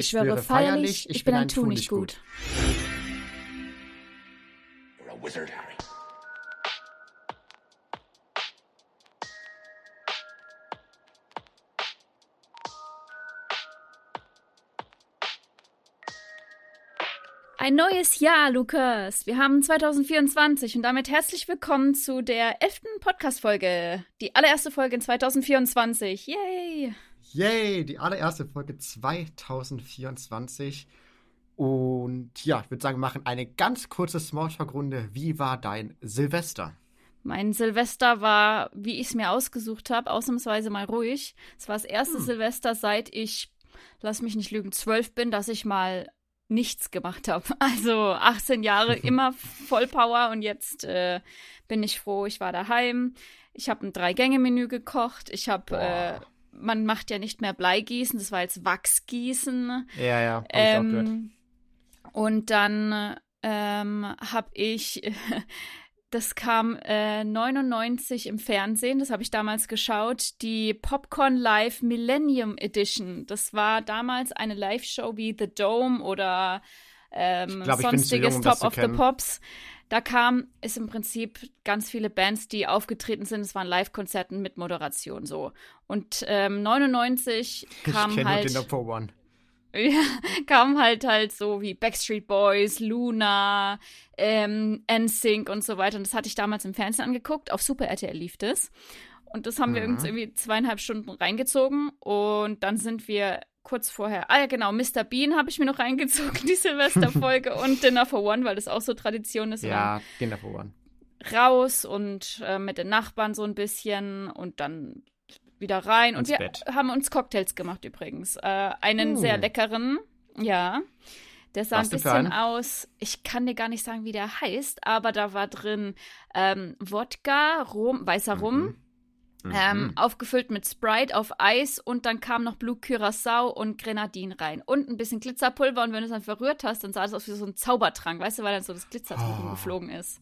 Ich, schwöre feierlich, ich, bin ein Tu nicht gut. You're a wizard, Harry. Ein neues Jahr, Lukas. Wir haben 2024 und damit herzlich willkommen zu der elften Podcast-Folge. Die allererste Folge in 2024. Yay! Yay, die allererste Folge 2024. Und ja, ich würde sagen, wir machen eine ganz kurze Smalltalk-Runde. Wie war dein Silvester? Mein Silvester war, wie ich es mir ausgesucht habe, ausnahmsweise mal ruhig. Es war das erste hm. Silvester, seit ich, lass mich nicht lügen, zwölf bin, dass ich mal nichts gemacht habe. Also 18 Jahre immer Vollpower und jetzt äh, bin ich froh, ich war daheim. Ich habe ein Drei-Gänge-Menü gekocht. Ich habe, äh, man macht ja nicht mehr Bleigießen, das war jetzt Wachsgießen. Ja, ja. Ähm, und dann ähm, habe ich Das kam äh, 99 im Fernsehen, das habe ich damals geschaut, die Popcorn Live Millennium Edition. Das war damals eine Live-Show wie The Dome oder ähm, glaub, sonstiges jung, Top of the Pops. Da kam es im Prinzip ganz viele Bands, die aufgetreten sind. Es waren Live-Konzerten mit Moderation so. Und ähm, 99 kam ich halt. Den One. Ja, kam halt halt so wie Backstreet Boys, Luna, ähm, NSYNC und so weiter. Und das hatte ich damals im Fernsehen angeguckt. Auf Super RTL lief das. Und das haben mhm. wir irgendwie zweieinhalb Stunden reingezogen. Und dann sind wir kurz vorher, ah ja genau, Mr. Bean habe ich mir noch reingezogen, die Silvesterfolge und Dinner for One, weil das auch so Tradition ist. Ja, Dinner for One. Raus und äh, mit den Nachbarn so ein bisschen und dann wieder rein. Ins und wir Bett. haben uns Cocktails gemacht übrigens. Äh, einen uh. sehr leckeren, ja. Der sah Was ein bisschen aus, ich kann dir gar nicht sagen, wie der heißt, aber da war drin ähm, Wodka, Rum, weißer mhm. Rum, mhm. Ähm, aufgefüllt mit Sprite auf Eis und dann kam noch Blue Curacao und Grenadin rein und ein bisschen Glitzerpulver und wenn du es dann verrührt hast, dann sah es aus wie so ein Zaubertrank, weißt du, weil dann so das Glitzer oh. geflogen ist.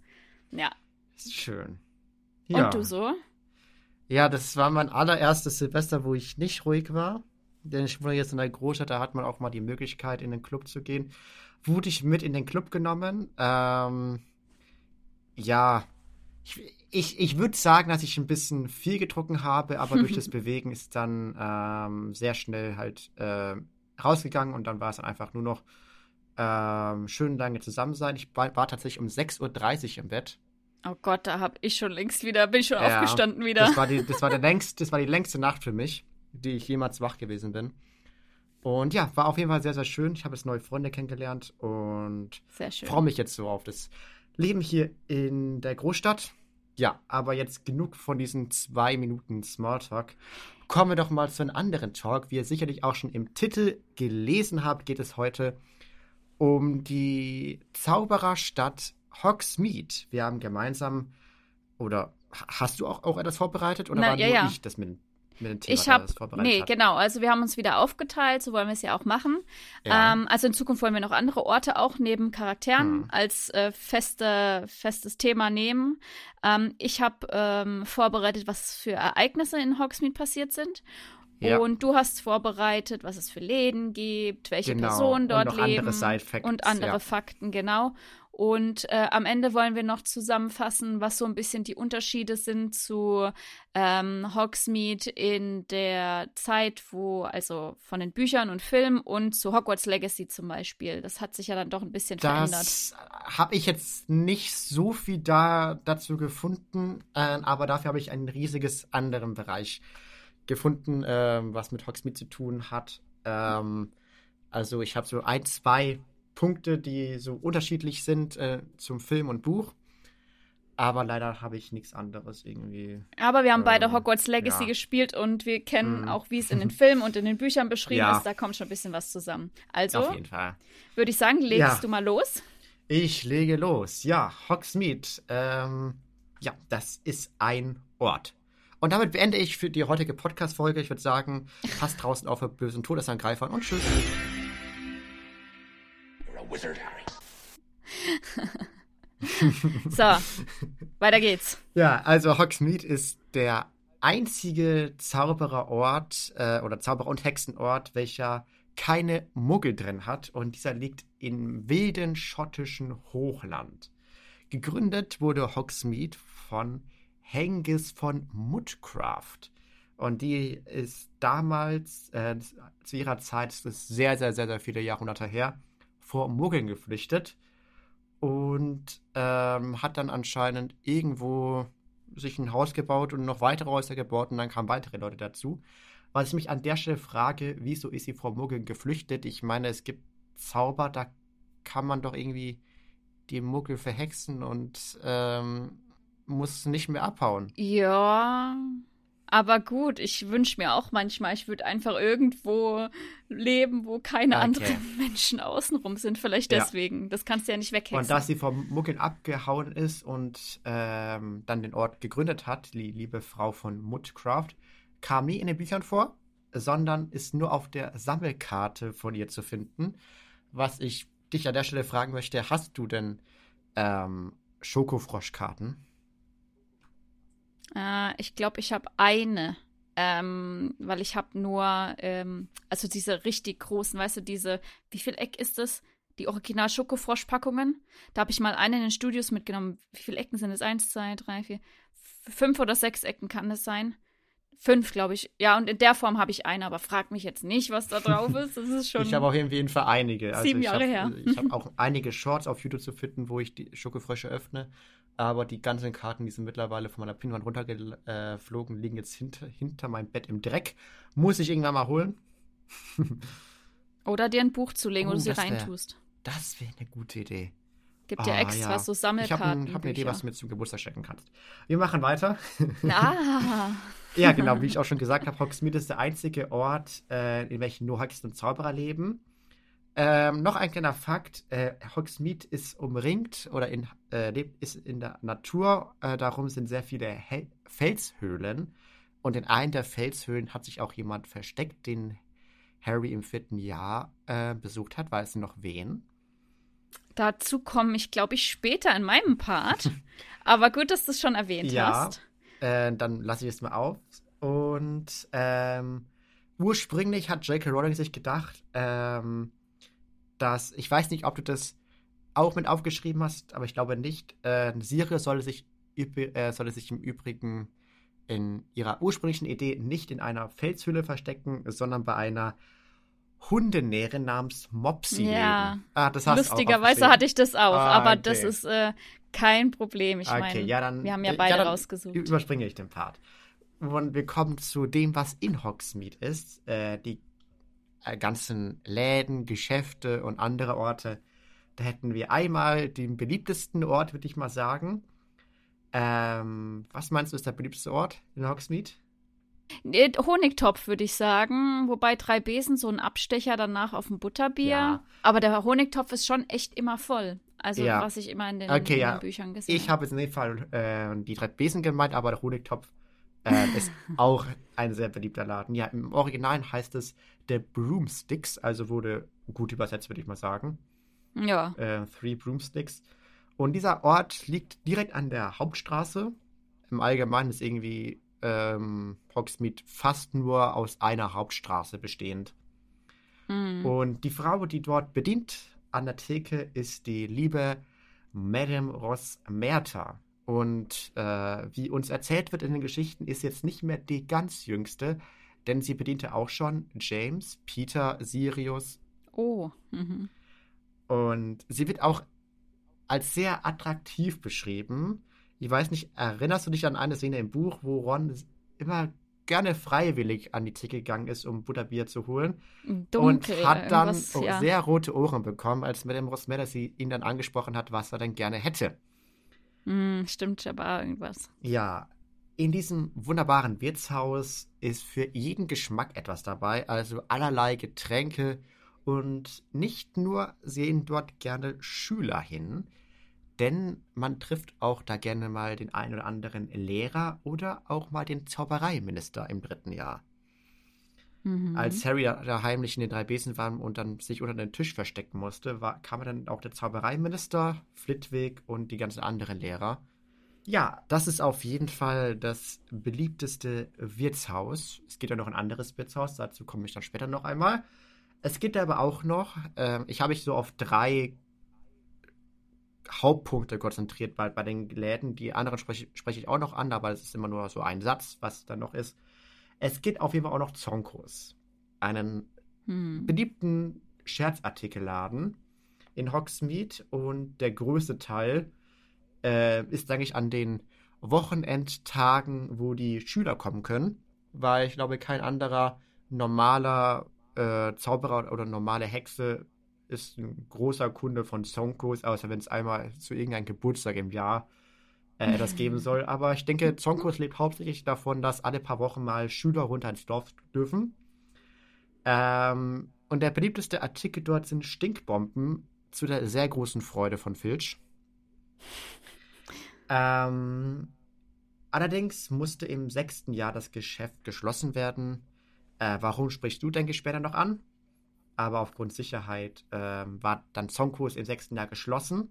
Ja. Ist schön. Ja. Und du so? Ja, das war mein allererstes Silvester, wo ich nicht ruhig war. Denn ich wohne jetzt in der Großstadt, da hat man auch mal die Möglichkeit, in den Club zu gehen. Wurde ich mit in den Club genommen. Ähm, ja, ich, ich, ich würde sagen, dass ich ein bisschen viel getrunken habe, aber durch das Bewegen ist dann ähm, sehr schnell halt äh, rausgegangen und dann war es dann einfach nur noch ähm, schön lange zusammen sein. Ich war, war tatsächlich um 6.30 Uhr im Bett. Oh Gott, da hab ich schon längst wieder, bin ich schon ja, aufgestanden wieder. Das war, die, das, war der längst, das war die längste Nacht für mich, die ich jemals wach gewesen bin. Und ja, war auf jeden Fall sehr, sehr schön. Ich habe jetzt neue Freunde kennengelernt und freue mich jetzt so auf das Leben hier in der Großstadt. Ja, aber jetzt genug von diesen zwei Minuten Smalltalk. Kommen wir doch mal zu einem anderen Talk. Wie ihr sicherlich auch schon im Titel gelesen habt, geht es heute um die Zaubererstadt Hogsmeade. Wir haben gemeinsam, oder hast du auch, auch etwas vorbereitet? Oder Na, war ja, nur ja. ich das mit, dem ich hab, vorbereitet Nee, hat? genau. Also wir haben uns wieder aufgeteilt, so wollen wir es ja auch machen. Ja. Ähm, also in Zukunft wollen wir noch andere Orte auch neben Charakteren hm. als äh, feste, festes Thema nehmen. Ähm, ich habe ähm, vorbereitet, was für Ereignisse in Hogsmeade passiert sind. Ja. Und du hast vorbereitet, was es für Läden gibt, welche genau. Personen dort und leben. Andere und andere ja. Fakten, genau. Und äh, am Ende wollen wir noch zusammenfassen, was so ein bisschen die Unterschiede sind zu ähm, Hogsmeade in der Zeit, wo, also von den Büchern und Filmen und zu Hogwarts Legacy zum Beispiel. Das hat sich ja dann doch ein bisschen das verändert. Das habe ich jetzt nicht so viel da dazu gefunden, äh, aber dafür habe ich einen riesiges anderen Bereich gefunden, äh, was mit Hogsmeade zu tun hat. Ähm, also ich habe so ein, zwei Punkte, die so unterschiedlich sind äh, zum Film und Buch. Aber leider habe ich nichts anderes irgendwie. Aber wir haben ähm, beide Hogwarts Legacy ja. gespielt und wir kennen mm. auch, wie es in den Filmen und in den Büchern beschrieben ja. ist. Da kommt schon ein bisschen was zusammen. Also, würde ich sagen, legst ja. du mal los? Ich lege los. Ja, Hogsmeade. Ähm, ja, das ist ein Ort. Und damit beende ich für die heutige Podcast-Folge. Ich würde sagen, passt draußen auf für bösen Todesangreifern und tschüss wizard, Harry. so, weiter geht's. Ja, also Hogsmeade ist der einzige Zaubererort äh, oder Zauberer- und Hexenort, welcher keine Muggel drin hat und dieser liegt im wilden schottischen Hochland. Gegründet wurde Hogsmeade von Hengis von Mudcraft. Und die ist damals, äh, zu ihrer Zeit, das ist sehr, sehr, sehr, sehr viele Jahrhunderte her, vor Muggeln geflüchtet und ähm, hat dann anscheinend irgendwo sich ein Haus gebaut und noch weitere Häuser gebaut und dann kamen weitere Leute dazu. Was ich mich an der Stelle frage, wieso ist sie vor Muggeln geflüchtet? Ich meine, es gibt Zauber, da kann man doch irgendwie die Muggel verhexen und ähm, muss nicht mehr abhauen. Ja, aber gut, ich wünsche mir auch manchmal, ich würde einfach irgendwo leben, wo keine okay. anderen Menschen außenrum sind. Vielleicht deswegen. Ja. Das kannst du ja nicht weghexen. Und dass sie vom Muggeln abgehauen ist und ähm, dann den Ort gegründet hat, die liebe Frau von Mudcraft, kam nie in den Büchern vor, sondern ist nur auf der Sammelkarte von ihr zu finden. Was ich dich an der Stelle fragen möchte, hast du denn ähm, Schokofroschkarten? Äh, ich glaube, ich habe eine. Ähm, weil ich habe nur, ähm, also diese richtig großen, weißt du, diese, wie viel Eck ist das? Die Original Schokofrosch-Packungen. Da habe ich mal eine in den Studios mitgenommen. Wie viele Ecken sind es? Eins, zwei, drei, vier, fünf oder sechs Ecken kann es sein. Fünf, glaube ich. Ja, und in der Form habe ich eine, aber frag mich jetzt nicht, was da drauf ist. Das ist schon. ich habe auf jeden Fall einige. Also sieben Jahre hab, her. Ich habe auch einige Shorts auf YouTube zu finden, wo ich die Schokofrösche öffne. Aber die ganzen Karten, die sind mittlerweile von meiner Pinwand runtergeflogen, liegen jetzt hinter, hinter meinem Bett im Dreck. Muss ich irgendwann mal holen. Oder dir ein Buch zulegen, oh, wo du sie reintust. Das wäre eine gute Idee. Gibt ja ah, extra ja. so Sammelkarten. Ich habe hab eine Idee, was du mir zum Geburtstag stecken kannst. Wir machen weiter. Ah. ja, genau, wie ich auch schon gesagt habe, Hogsmeade ist der einzige Ort, äh, in welchem nur Hexen und Zauberer leben. Ähm, noch ein kleiner Fakt: äh, Hogsmeade ist umringt oder in, äh, ist in der Natur. Äh, darum sind sehr viele He Felshöhlen. Und in einer der Felshöhlen hat sich auch jemand versteckt, den Harry im vierten Jahr äh, besucht hat. Weißt du noch wen? Dazu komme ich, glaube ich, später in meinem Part. Aber gut, dass du es schon erwähnt ja, hast. Äh, dann lasse ich es mal auf. Und ähm, ursprünglich hat J.K. Rowling sich gedacht, ähm, dass, ich weiß nicht, ob du das auch mit aufgeschrieben hast, aber ich glaube nicht, äh, Sirius solle sich, äh, solle sich im Übrigen in ihrer ursprünglichen Idee nicht in einer Felshülle verstecken, sondern bei einer Hundenähre namens Mopsy ja. leben. Ah, das hast Lustigerweise hatte ich das auch, ah, aber okay. das ist äh, kein Problem. Ich okay, meine, ja, wir haben ja beide ja, rausgesucht. Überspringe ich den Part. Und wir kommen zu dem, was in Hogsmeade ist. Äh, die ganzen Läden, Geschäfte und andere Orte. Da hätten wir einmal den beliebtesten Ort, würde ich mal sagen. Ähm, was meinst du, ist der beliebteste Ort in Hogsmeade? Honigtopf würde ich sagen, wobei drei Besen so ein Abstecher danach auf dem Butterbier. Ja. Aber der Honigtopf ist schon echt immer voll. Also ja. was ich immer in den, okay, in ja. Büchern gesehen habe. Ich habe jetzt in dem Fall äh, die drei Besen gemeint, aber der Honigtopf äh, ist auch ein sehr beliebter Laden. Ja, im Original heißt es The Broomsticks, also wurde gut übersetzt, würde ich mal sagen. Ja. Äh, Three Broomsticks. Und dieser Ort liegt direkt an der Hauptstraße. Im Allgemeinen ist irgendwie ähm, Hogsmeade fast nur aus einer Hauptstraße bestehend. Mhm. Und die Frau, die dort bedient an der Theke, ist die liebe Madame Ross Merta. Und äh, wie uns erzählt wird in den Geschichten, ist jetzt nicht mehr die ganz jüngste, denn sie bediente auch schon James, Peter, Sirius. Oh. Mhm. Und sie wird auch als sehr attraktiv beschrieben ich weiß nicht, erinnerst du dich an eine Szene im Buch, wo Ron immer gerne freiwillig an die Theke gegangen ist, um Butterbier zu holen. Dunkel, und hat dann ja. sehr rote Ohren bekommen, als Madame Rosmere sie ihn dann angesprochen hat, was er denn gerne hätte. Mm, stimmt aber irgendwas. Ja, in diesem wunderbaren Wirtshaus ist für jeden Geschmack etwas dabei, also allerlei Getränke und nicht nur sehen dort gerne Schüler hin, denn man trifft auch da gerne mal den einen oder anderen Lehrer oder auch mal den Zaubereiminister im dritten Jahr. Mhm. Als Harry da, heimlich in den drei Besen war und dann sich unter den Tisch verstecken musste, war, kam dann auch der Zaubereiminister, Flitwick und die ganzen anderen Lehrer. Ja, das ist auf jeden Fall das beliebteste Wirtshaus. Es gibt ja noch ein anderes Wirtshaus, dazu komme ich dann später noch einmal. Es gibt aber auch noch, äh, ich habe mich so auf drei Hauptpunkte konzentriert bei, bei den Läden. Die anderen spreche, spreche ich auch noch an, aber es ist immer nur so ein Satz, was dann noch ist. Es gibt auf jeden Fall auch noch Zonkos, einen hm. beliebten Scherzartikelladen in Hogsmeade und der größte Teil äh, ist eigentlich an den Wochenendtagen, wo die Schüler kommen können, weil ich glaube, kein anderer normaler äh, Zauberer oder normale Hexe ist ein großer Kunde von Zonkos, außer wenn es einmal zu irgendeinem Geburtstag im Jahr äh, das geben soll. Aber ich denke, Zonkos lebt hauptsächlich davon, dass alle paar Wochen mal Schüler runter ins Dorf dürfen. Ähm, und der beliebteste Artikel dort sind Stinkbomben zu der sehr großen Freude von Filch. Ähm, allerdings musste im sechsten Jahr das Geschäft geschlossen werden. Äh, warum sprichst du, denke ich, später noch an? Aber aufgrund Sicherheit ähm, war dann Zonkos im sechsten Jahr geschlossen.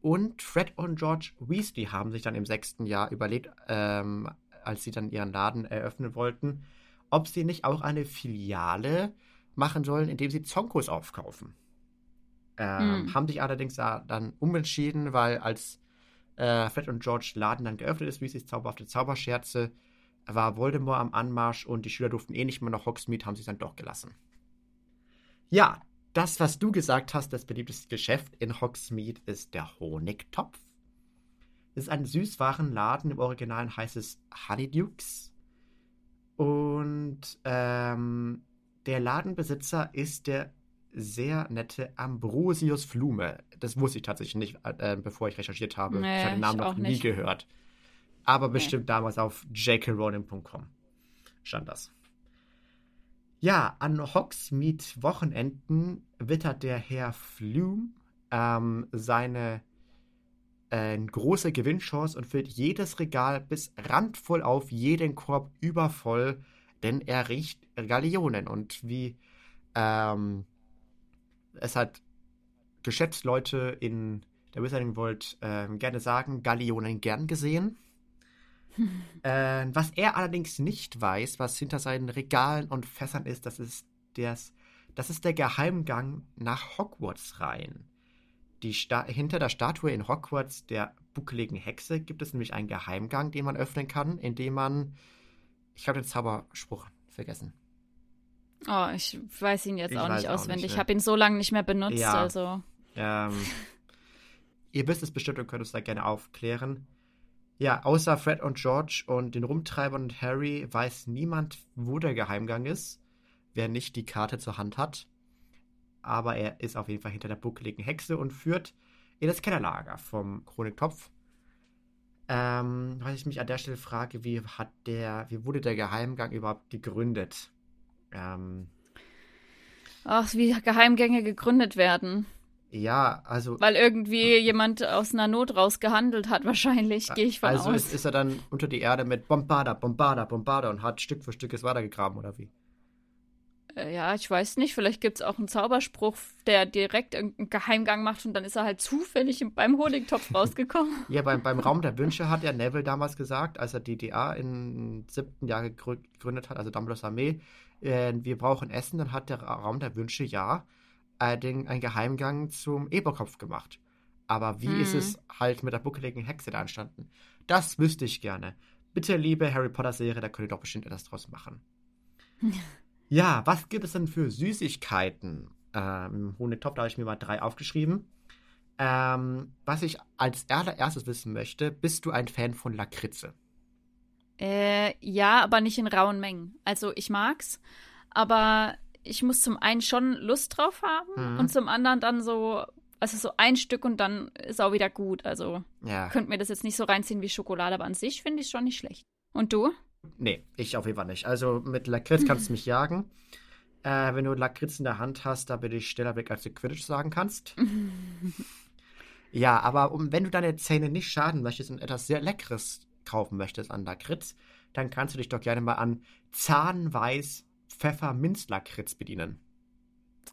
Und Fred und George Weasley haben sich dann im sechsten Jahr überlegt, ähm, als sie dann ihren Laden eröffnen wollten, ob sie nicht auch eine Filiale machen sollen, indem sie Zonkos aufkaufen. Ähm, hm. Haben sich allerdings dann umentschieden, weil als äh, Fred und George Laden dann geöffnet ist, wie Weasleys zauberhafte Zauberscherze, war Voldemort am Anmarsch und die Schüler durften eh nicht mehr nach Hogsmeade, haben sie es dann doch gelassen. Ja, das, was du gesagt hast, das beliebteste Geschäft in Hogsmeade ist der Honigtopf. Es ist ein Süßwarenladen, im Original heißt es Honeydukes. Und ähm, der Ladenbesitzer ist der sehr nette Ambrosius Flume. Das wusste ich tatsächlich nicht, äh, bevor ich recherchiert habe. Nee, ich habe den Namen noch nie nicht. gehört. Aber nee. bestimmt damals auf jkrowling.com stand das. Ja, an Hogsmeade-Wochenenden wittert der Herr Flume ähm, seine äh, große Gewinnchance und füllt jedes Regal bis randvoll auf, jeden Korb übervoll, denn er riecht Galeonen. Und wie ähm, es hat Geschäftsleute in der Wizarding World äh, gerne sagen, Galeonen gern gesehen. äh, was er allerdings nicht weiß, was hinter seinen Regalen und Fässern ist, das ist, des, das ist der Geheimgang nach Hogwarts rein. Die hinter der Statue in Hogwarts der buckeligen Hexe gibt es nämlich einen Geheimgang, den man öffnen kann, indem man, ich habe den Zauberspruch vergessen. Oh, ich weiß ihn jetzt ich auch nicht auswendig. Nicht, ne? Ich habe ihn so lange nicht mehr benutzt. Ja. Also. Ähm, ihr wisst es bestimmt und könnt es da gerne aufklären. Ja, außer Fred und George und den Rumtreibern und Harry weiß niemand, wo der Geheimgang ist, wer nicht die Karte zur Hand hat. Aber er ist auf jeden Fall hinter der buckeligen Hexe und führt in das Kellerlager vom Chroniktopf. Ähm, was ich mich an der Stelle frage, wie hat der, wie wurde der Geheimgang überhaupt gegründet? Ähm, Ach, wie Geheimgänge gegründet werden. Ja, also. Weil irgendwie jemand aus einer Not raus gehandelt hat, wahrscheinlich, gehe ich von also aus. Also ist, er dann unter die Erde mit Bombarda, Bombarda, Bombarda und hat Stück für Stück es weitergegraben, oder wie? Äh, ja, ich weiß nicht. Vielleicht gibt es auch einen Zauberspruch, der direkt einen Geheimgang macht und dann ist er halt zufällig beim Honigtopf rausgekommen. ja, beim, beim Raum der Wünsche hat ja Neville damals gesagt, als er die DA im siebten Jahr gegründet hat, also Dumbledores Armee, äh, wir brauchen Essen, dann hat der Raum der Wünsche ja äh, den, einen Geheimgang zum Eberkopf gemacht. Aber wie hm. ist es halt mit der buckeligen Hexe da entstanden? Das wüsste ich gerne. Bitte, liebe Harry Potter-Serie, da könnt ihr doch bestimmt etwas draus machen. ja, was gibt es denn für Süßigkeiten? Ähm, Im Honigtopf, da habe ich mir mal drei aufgeschrieben. Ähm, was ich als allererstes wissen möchte, bist du ein Fan von Lakritze? Äh, ja, aber nicht in rauen Mengen. Also ich mag's, aber ich muss zum einen schon Lust drauf haben mhm. und zum anderen dann so, also so ein Stück und dann ist auch wieder gut. Also ja. könnt mir das jetzt nicht so reinziehen wie Schokolade, aber an sich finde ich schon nicht schlecht. Und du? Nee, ich auf jeden Fall nicht. Also mit Lakritz kannst du mich jagen. Äh, wenn du Lakritz in der Hand hast, da bin ich schneller weg, als du Quidditch sagen kannst. ja, aber um, wenn du deine Zähne nicht schaden möchtest und etwas sehr Leckeres kaufen möchtest an Lakritz, dann kannst du dich doch gerne mal an Zahnweiß Pfefferminzlakritz bedienen.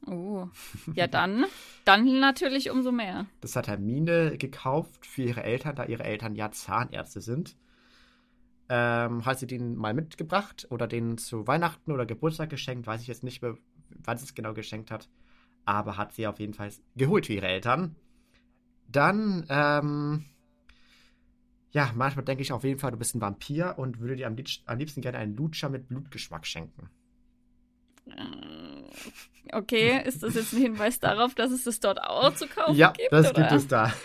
Oh, ja dann, dann natürlich umso mehr. Das hat Hermine gekauft für ihre Eltern, da ihre Eltern ja Zahnärzte sind. Ähm, hat sie den mal mitgebracht oder den zu Weihnachten oder Geburtstag geschenkt, weiß ich jetzt nicht mehr, wann sie es genau geschenkt hat. Aber hat sie auf jeden Fall geholt für ihre Eltern. Dann, ähm, ja, manchmal denke ich auf jeden Fall, du bist ein Vampir und würde dir am, liebsten gerne einen Lutscher mit Blutgeschmack schenken. Äh, okay, ist das jetzt ein Hinweis darauf, dass es das dort auch zu kaufen ja, gibt? Ja, das oder? gibt es da.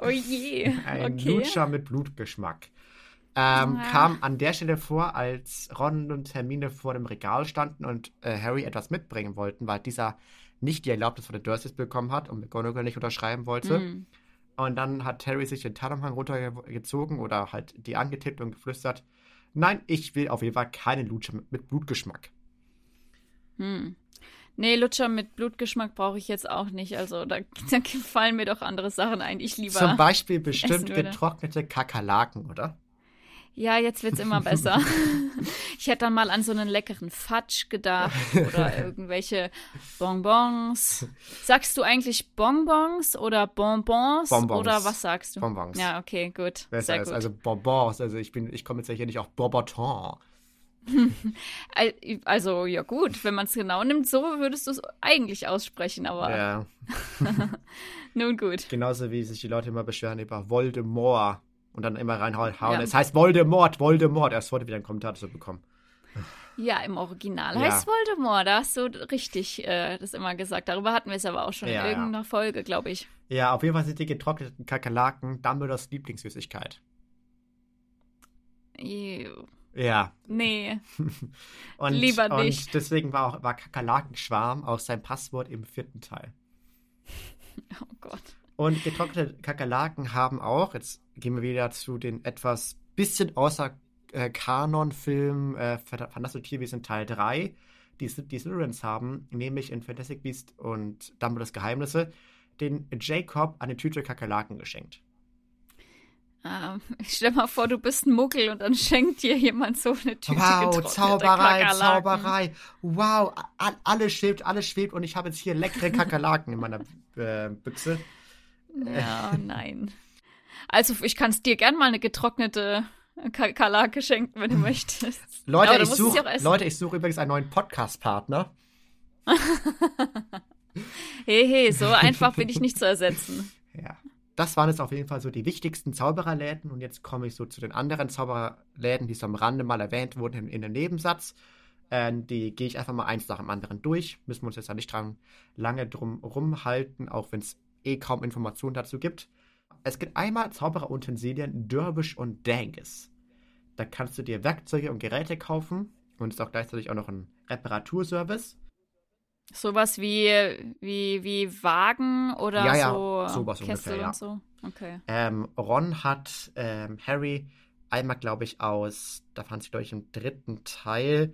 Oh je. Ein okay. Lutscher mit Blutgeschmack. Ähm, ja. Kam an der Stelle vor, als Ron und Hermine vor dem Regal standen und äh, Harry etwas mitbringen wollten, weil dieser nicht die Erlaubnis von den Dursleys bekommen hat und McGonagall nicht unterschreiben wollte. Mm. Und dann hat Harry sich den Tarnumhang runtergezogen oder halt die angetippt und geflüstert, nein, ich will auf jeden Fall keinen Lutscher mit Blutgeschmack. Hm. Nee, Lutscher mit Blutgeschmack brauche ich jetzt auch nicht. Also da, da, fallen mir doch andere Sachen ein, ich lieber. Zum Beispiel bestimmt getrocknete Kakerlaken, oder? Ja, jetzt wird's immer besser. ich hätte dann mal an so einen leckeren Fatsch gedacht oder irgendwelche Bonbons. Sagst du eigentlich Bonbons oder Bonbons, Bonbons. oder was sagst du? Bonbons. Ja, okay, gut. Besser Sehr gut. Also Bonbons, also ich bin ich komme jetzt ja hier nicht auf Bourboton. Also, ja gut, wenn man es genau nimmt, so würdest du es eigentlich aussprechen, aber. Ja. Nun gut. Genauso wie sich die Leute immer beschweren über Voldemort und dann immer reinhauen. Ja. Es heißt Voldemort, Voldemort. Erst heute wieder einen Kommentar dazu bekommen. Ja, im Original ja. heißt Voldemort. Da hast du richtig äh, das immer gesagt. Darüber hatten wir es aber auch schon ja, in irgendeiner Folge, glaube ich. Ja, auf jeden Fall sind die getrockneten Kakerlaken Dumbledores Lieblingssüßigkeit. Ew. Ja. Nee. und, Lieber nicht. Und deswegen war auch war Kakerlakenschwarm auch sein Passwort im vierten Teil. Oh Gott. Und getrocknete Kakerlaken haben auch, jetzt gehen wir wieder zu den etwas bisschen außer äh, Kanon-Film äh, Fantastische Tierwesen Teil 3, die, die Slytherins haben, nämlich in Fantastic Beast und Dumbledores Geheimnisse, den Jacob eine Tüte Kakerlaken geschenkt. Ähm, stell mal vor, du bist ein Muggel und dann schenkt dir jemand so eine Tüte Wow, Zauberei, Zauberei. Wow, alles schwebt, alles schwebt und ich habe jetzt hier leckere Kakerlaken in meiner äh, Büchse. Ja, nein. Also, ich kann es dir gern mal eine getrocknete Kakerlake schenken, wenn du möchtest. Leute, ich suche Leute, such übrigens einen neuen Podcast-Partner. hey, hey, so einfach bin ich nicht zu ersetzen. Ja das waren jetzt auf jeden Fall so die wichtigsten Zaubererläden. Und jetzt komme ich so zu den anderen Zaubererläden, die so am Rande mal erwähnt wurden in, in den Nebensatz. Äh, die gehe ich einfach mal eins nach dem anderen durch. Müssen wir uns jetzt ja nicht dran lange drum rumhalten, auch wenn es eh kaum Informationen dazu gibt. Es gibt einmal Zaubererutensilien Dervish und Dangus. Da kannst du dir Werkzeuge und Geräte kaufen und es ist auch gleichzeitig auch noch ein Reparaturservice. Sowas wie, wie, wie Wagen oder ja, ja, so sowas Kessel ungefähr, ja. und so? Okay. Ähm, Ron hat ähm, Harry einmal, glaube ich, aus, da fand sich, glaube ich, im dritten Teil,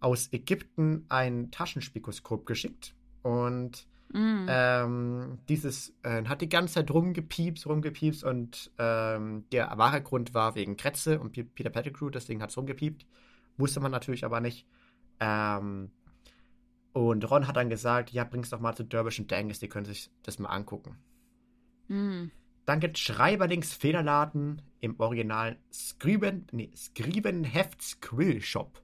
aus Ägypten ein Taschenspikoskop geschickt. Und mm. ähm, dieses äh, hat die ganze Zeit rumgepiepst, rumgepiepst und ähm, der wahre Grund war wegen Kretze und Peter Pettigrew, deswegen hat es rumgepiept. Wusste man natürlich aber nicht. Ähm, und Ron hat dann gesagt, ja, bring's doch mal zu Dervish und Dangus, die können sich das mal angucken. Mhm. Dann gibt Schreiberlings Federladen im Original Scriben, nee, Scribenhefts Quill Shop.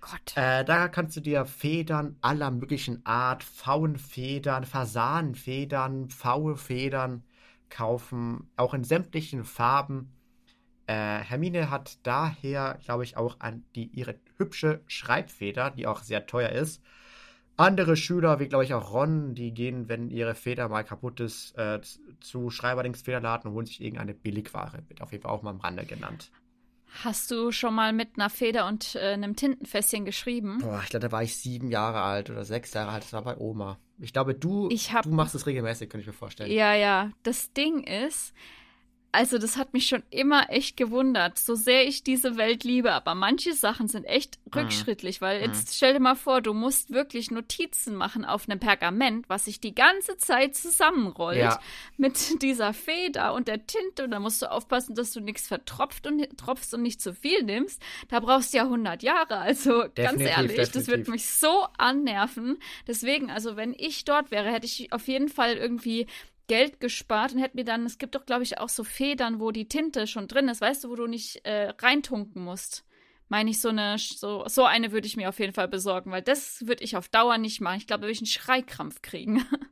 Gott. Äh, da kannst du dir Federn aller möglichen Art, Pfauenfedern, Fasanenfedern, Pfauefedern kaufen, auch in sämtlichen Farben. Äh, Hermine hat daher, glaube ich, auch an die ihre hübsche Schreibfeder, die auch sehr teuer ist. Andere Schüler, wie glaube ich auch Ron, die gehen, wenn ihre Feder mal kaputt ist, äh, zu Schreiberlings Federladen und holen sich irgendeine Billigware. Wird auf jeden Fall auch mal am Rande genannt. Hast du schon mal mit einer Feder und äh, einem Tintenfässchen geschrieben? Boah, ich glaube, da war ich sieben Jahre alt oder sechs Jahre alt. Das war bei Oma. Ich glaube, du, ich hab, du machst es regelmäßig, könnte ich mir vorstellen. Ja, ja. Das Ding ist, also das hat mich schon immer echt gewundert, so sehr ich diese Welt liebe, aber manche Sachen sind echt mhm. rückschrittlich, weil jetzt mhm. stell dir mal vor, du musst wirklich Notizen machen auf einem Pergament, was sich die ganze Zeit zusammenrollt ja. mit dieser Feder und der Tinte und da musst du aufpassen, dass du nichts vertropft und tropfst und nicht zu viel nimmst. Da brauchst du ja 100 Jahre, also definitiv, ganz ehrlich, definitiv. das wird mich so annerven. Deswegen, also wenn ich dort wäre, hätte ich auf jeden Fall irgendwie Geld gespart und hätte mir dann, es gibt doch, glaube ich, auch so Federn, wo die Tinte schon drin ist, weißt du, wo du nicht äh, reintunken musst. meine ich, so eine, so, so eine würde ich mir auf jeden Fall besorgen, weil das würde ich auf Dauer nicht machen. Ich glaube, da würde ich einen Schreikrampf kriegen.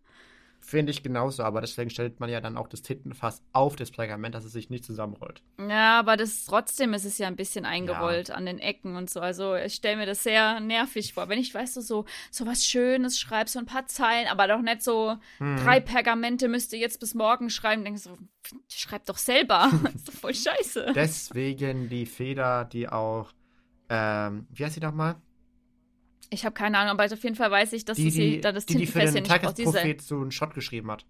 Finde ich genauso, aber deswegen stellt man ja dann auch das Tintenfass auf das Pergament, dass es sich nicht zusammenrollt. Ja, aber das trotzdem ist es ja ein bisschen eingerollt ja. an den Ecken und so. Also ich stelle mir das sehr nervig vor. Wenn ich, weißt du, so, so was Schönes schreibst, so ein paar Zeilen, aber doch nicht so hm. drei Pergamente müsst ihr jetzt bis morgen schreiben, denkst du, schreib doch selber. das ist doch voll scheiße. Deswegen die Feder, die auch, ähm, wie heißt sie nochmal? Ich habe keine Ahnung, aber auf jeden Fall weiß ich, dass die, sie da das die, die für den Tagesprophet so einen Shot geschrieben hat.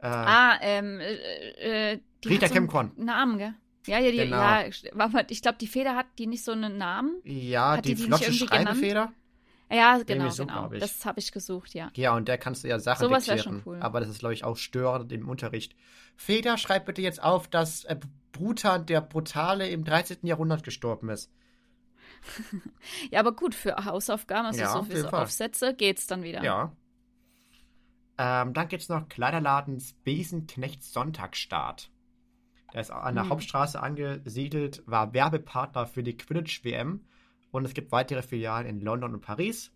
Äh, ah, ähm, äh, äh die Rita so Kemkon. Namen, gell? Ja, ja, die, genau. ja, ich glaube, die Feder hat die nicht so einen Namen. Ja, hat die, die flotte Schreibefeder. Ja, genau, so, genau. Das habe ich gesucht, ja. Ja, und der kannst du ja Sachen Sowas diktieren. Schon cool. Aber das ist, glaube ich, auch störend im Unterricht. Feder, schreib bitte jetzt auf, dass äh, Brutan, der Brutale, im 13. Jahrhundert gestorben ist. ja, aber gut, für Hausaufgaben, also ja, so für so Aufsätze, geht's dann wieder. Ja. Ähm, dann es noch Kleiderladens Besenknechts Sonntagsstart. Der ist an der hm. Hauptstraße angesiedelt, war Werbepartner für die Quidditch-WM und es gibt weitere Filialen in London und Paris.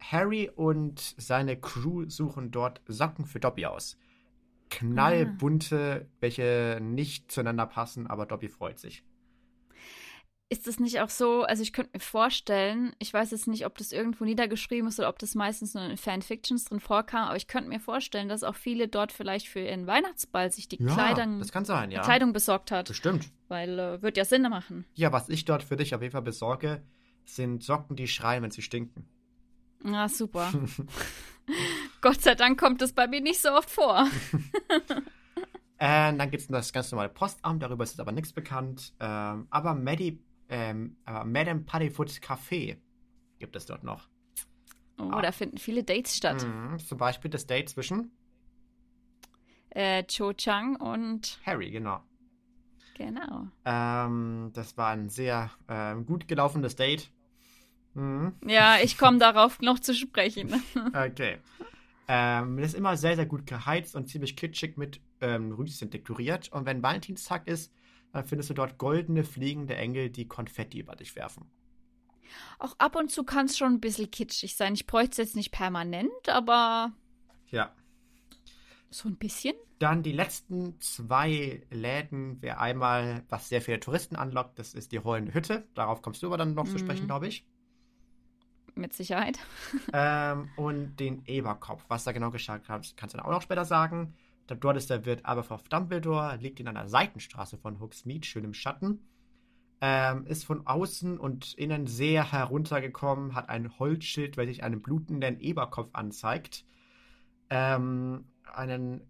Harry und seine Crew suchen dort Socken für Dobby aus. Knallbunte, ah. welche nicht zueinander passen, aber Dobby freut sich ist es nicht auch so, also ich könnte mir vorstellen, ich weiß jetzt nicht, ob das irgendwo niedergeschrieben ist oder ob das meistens nur in Fanfictions drin vorkam, aber ich könnte mir vorstellen, dass auch viele dort vielleicht für ihren Weihnachtsball sich die, ja, Kleidung, das kann sein, ja. Kleidung besorgt hat. Bestimmt. Weil äh, wird ja Sinn machen. Ja, was ich dort für dich auf jeden Fall besorge, sind Socken, die schreien, wenn sie stinken. Ah, super. Gott sei Dank kommt das bei mir nicht so oft vor. äh, dann gibt es das ganz normale Postamt, darüber ist aber nichts bekannt. Ähm, aber Maddie ähm, aber Madame Puddyfoods Café gibt es dort noch. Oh, ah. da finden viele Dates statt. Mhm, zum Beispiel das Date zwischen äh, Cho Chang und Harry, genau. Genau. Ähm, das war ein sehr äh, gut gelaufenes Date. Mhm. Ja, ich komme darauf noch zu sprechen. okay. Ähm, das ist immer sehr, sehr gut geheizt und ziemlich kitschig mit ähm, Rüschen dekoriert. Und wenn Valentinstag ist, dann findest du dort goldene fliegende Engel, die Konfetti über dich werfen. Auch ab und zu kann es schon ein bisschen kitschig sein. Ich bräuchte es jetzt nicht permanent, aber. Ja. So ein bisschen. Dann die letzten zwei Läden wäre einmal, was sehr viele Touristen anlockt, das ist die Rollende Hütte. Darauf kommst du aber dann noch mhm. zu sprechen, mhm. glaube ich. Mit Sicherheit. ähm, und den Eberkopf. Was da genau geschah, kannst du dann auch noch später sagen. Dort ist der Wirt Aberforth Dumbledore, liegt in einer Seitenstraße von Hogsmeade, schön im Schatten. Ähm, ist von außen und innen sehr heruntergekommen, hat ein Holzschild, welches einen blutenden Eberkopf anzeigt. Ähm, einen,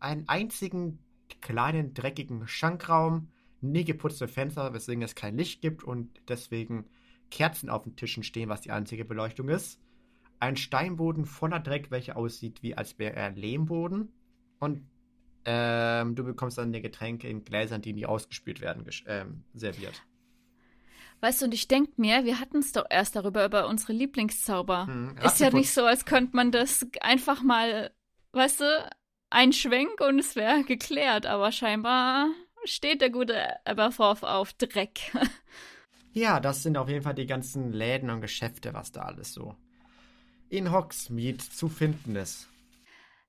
einen einzigen kleinen, dreckigen Schankraum, nie geputzte Fenster, weswegen es kein Licht gibt und deswegen Kerzen auf den Tischen stehen, was die einzige Beleuchtung ist. Ein Steinboden voller Dreck, welcher aussieht wie als wäre er Lehmboden und ähm, du bekommst dann die Getränke in Gläsern, die nie ausgespült werden, ähm, serviert. Weißt du, und ich denke mir, wir hatten es doch erst darüber, über unsere Lieblingszauber. Hm, ist ja nicht so, als könnte man das einfach mal, weißt du, einschwenk und es wäre geklärt, aber scheinbar steht der gute Aberforth auf Dreck. ja, das sind auf jeden Fall die ganzen Läden und Geschäfte, was da alles so in Hogsmeade zu finden ist.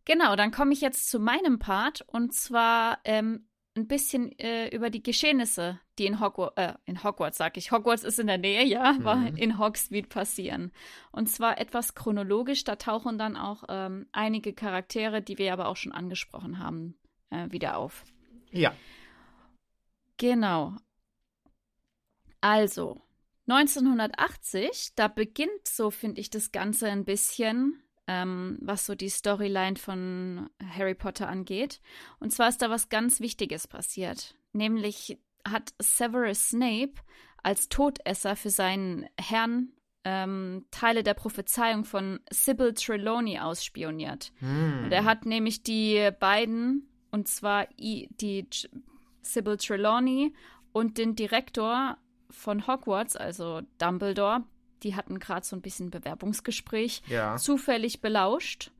Genau, dann komme ich jetzt zu meinem Part und zwar ähm, ein bisschen äh, über die Geschehnisse, die in Hogwarts, äh, in Hogwarts sag ich, Hogwarts ist in der Nähe, ja, mhm. aber in Hogsmeade passieren. Und zwar etwas chronologisch, da tauchen dann auch ähm, einige Charaktere, die wir aber auch schon angesprochen haben, äh, wieder auf. Ja. Genau. Also, 1980, da beginnt so, finde ich, das Ganze ein bisschen ähm, was so die Storyline von Harry Potter angeht. Und zwar ist da was ganz Wichtiges passiert. Nämlich hat Severus Snape als Todesser für seinen Herrn ähm, Teile der Prophezeiung von Sybil Trelawney ausspioniert. Hm. er hat nämlich die beiden, und zwar die Sybil Trelawney und den Direktor von Hogwarts, also Dumbledore, die hatten gerade so ein bisschen Bewerbungsgespräch, ja. zufällig belauscht.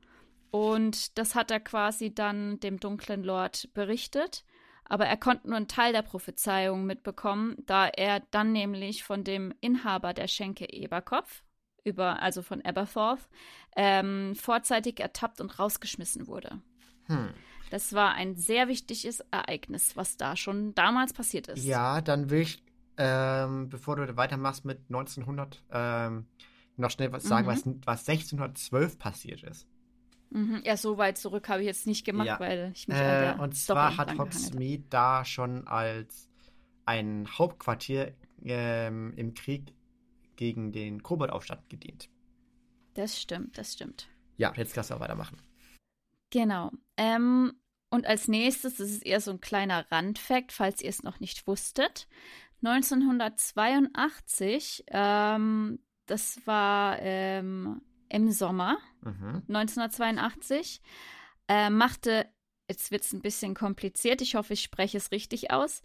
Und das hat er quasi dann dem dunklen Lord berichtet. aber er konnte nur einen Teil der Prophezeiung mitbekommen, da er dann nämlich von dem Inhaber der Schenke Eberkopf, über, also von Aberforth, ähm, vorzeitig ertappt und rausgeschmissen wurde. Hm. Das war ein sehr wichtiges Ereignis, was da schon damals passiert ist. Ja, dann will ich, ähm, bevor du weitermachst mit 1900, ähm, noch schnell was sagen, mhm. was, was 1612 passiert ist. Mhm. Ja, so weit zurück habe ich jetzt nicht gemacht, ja. weil ich mich äh, Und zwar hat Hogsmeade da schon als ein Hauptquartier ähm, im Krieg gegen den Koboldaufstand gedient. Das stimmt, das stimmt. Ja, jetzt kannst du auch weitermachen. Genau. Ähm, und als nächstes, das ist eher so ein kleiner Randfact, falls ihr es noch nicht wusstet. 1982, ähm, das war ähm, im Sommer mhm. 1982, äh, machte, jetzt wird es ein bisschen kompliziert, ich hoffe, ich spreche es richtig aus,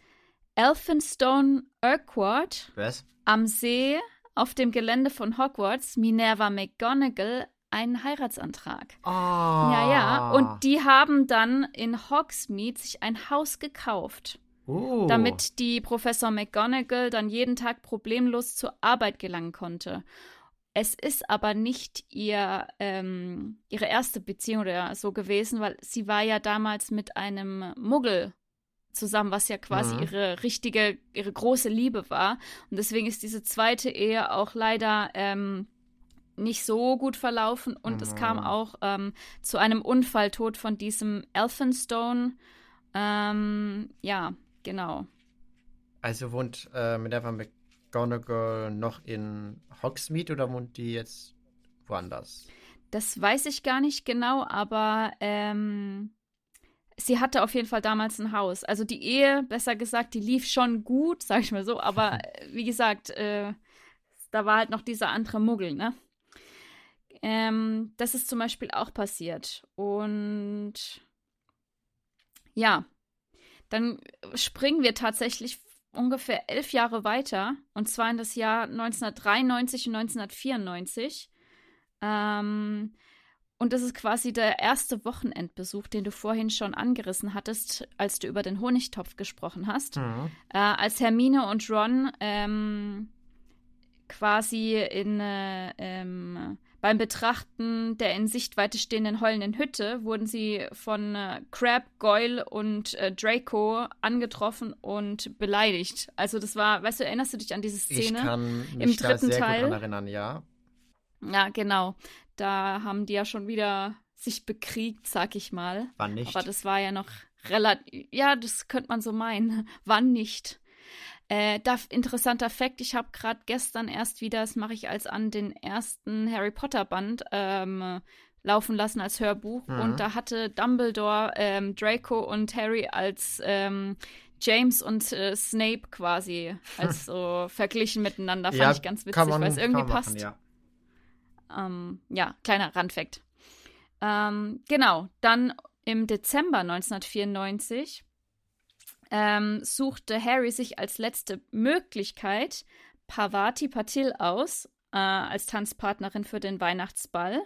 Elphinstone Urquhart Was? am See auf dem Gelände von Hogwarts Minerva McGonagall einen Heiratsantrag. Oh. Ja, ja. Und die haben dann in Hogsmeade sich ein Haus gekauft. Oh. Damit die Professor McGonagall dann jeden Tag problemlos zur Arbeit gelangen konnte. Es ist aber nicht ihr, ähm, ihre erste Beziehung oder so gewesen, weil sie war ja damals mit einem Muggel zusammen, was ja quasi mhm. ihre richtige, ihre große Liebe war. Und deswegen ist diese zweite Ehe auch leider ähm, nicht so gut verlaufen und mhm. es kam mhm. auch ähm, zu einem Unfalltod von diesem Elphinstone. Ähm, ja, genau. Also wohnt äh, Minerva McGonagall noch in Hogsmeade oder wohnt die jetzt woanders? Das weiß ich gar nicht genau, aber ähm, sie hatte auf jeden Fall damals ein Haus. Also die Ehe, besser gesagt, die lief schon gut, sag ich mal so, aber wie gesagt, äh, da war halt noch dieser andere Muggel, ne? Ähm, das ist zum Beispiel auch passiert. Und ja, dann springen wir tatsächlich ungefähr elf Jahre weiter, und zwar in das Jahr 1993 und 1994. Ähm, und das ist quasi der erste Wochenendbesuch, den du vorhin schon angerissen hattest, als du über den Honigtopf gesprochen hast. Mhm. Äh, als Hermine und Ron ähm, quasi in äh, ähm, beim Betrachten der in Sichtweite stehenden heulenden Hütte wurden sie von äh, Crab, Goyle und äh, Draco angetroffen und beleidigt. Also das war, weißt du, erinnerst du dich an diese Szene ich kann mich im dritten da sehr Teil? Gut erinnern, ja. Ja, genau. Da haben die ja schon wieder sich bekriegt, sag ich mal. Wann nicht? Aber das war ja noch relativ, ja, das könnte man so meinen. Wann nicht? Äh, da, interessanter Fakt, ich habe gerade gestern erst wieder, das mache ich als an den ersten Harry Potter Band ähm, laufen lassen als Hörbuch. Mhm. Und da hatte Dumbledore ähm, Draco und Harry als ähm, James und äh, Snape quasi als so verglichen miteinander. Fand ja, ich ganz witzig, weil es irgendwie passt. ja. Ähm, ja, kleiner Randfakt. Ähm, genau, dann im Dezember 1994 ähm, suchte Harry sich als letzte Möglichkeit Parvati Patil aus äh, als Tanzpartnerin für den Weihnachtsball.